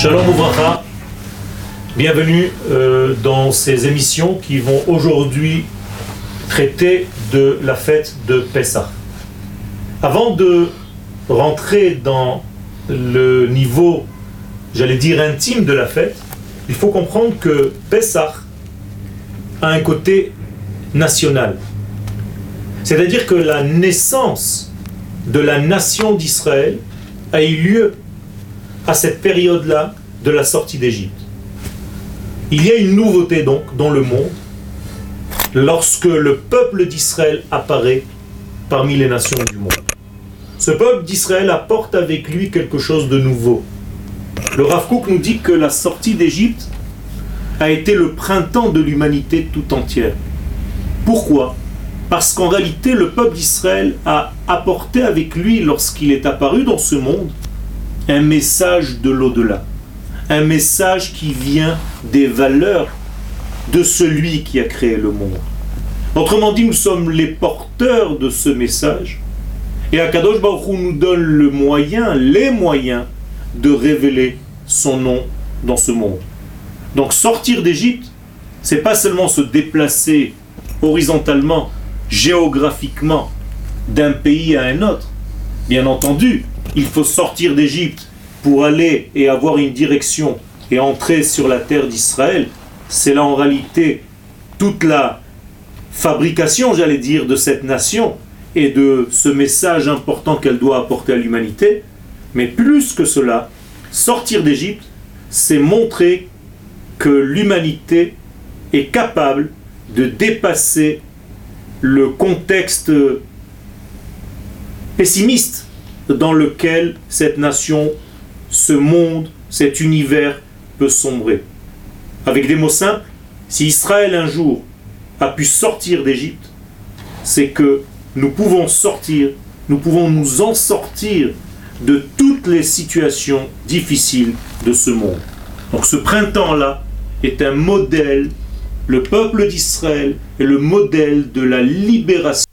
Shalom Ouvracha, bienvenue euh, dans ces émissions qui vont aujourd'hui traiter de la fête de Pessah. Avant de rentrer dans le niveau, j'allais dire intime de la fête, il faut comprendre que Pessah a un côté national. C'est-à-dire que la naissance de la nation d'Israël a eu lieu à cette période-là de la sortie d'Égypte. Il y a une nouveauté donc dans le monde lorsque le peuple d'Israël apparaît parmi les nations du monde. Ce peuple d'Israël apporte avec lui quelque chose de nouveau. Le Rav nous dit que la sortie d'Égypte a été le printemps de l'humanité tout entière. Pourquoi? Parce qu'en réalité, le peuple d'Israël a apporté avec lui, lorsqu'il est apparu dans ce monde, un message de l'au-delà. Un message qui vient des valeurs de celui qui a créé le monde. Autrement dit, nous sommes les porteurs de ce message. Et Akadosh Baruch nous donne le moyen, les moyens de révéler son nom dans ce monde. Donc sortir d'Égypte, c'est pas seulement se déplacer horizontalement, géographiquement, d'un pays à un autre. Bien entendu, il faut sortir d'Égypte pour aller et avoir une direction et entrer sur la terre d'Israël. C'est là en réalité toute la fabrication, j'allais dire, de cette nation et de ce message important qu'elle doit apporter à l'humanité. Mais plus que cela, sortir d'Égypte, c'est montrer que l'humanité est capable de dépasser le contexte pessimiste dans lequel cette nation, ce monde, cet univers peut sombrer. Avec des mots simples, si Israël un jour a pu sortir d'Égypte, c'est que nous pouvons sortir, nous pouvons nous en sortir de toutes les situations difficiles de ce monde. Donc ce printemps-là est un modèle, le peuple d'Israël est le modèle de la libération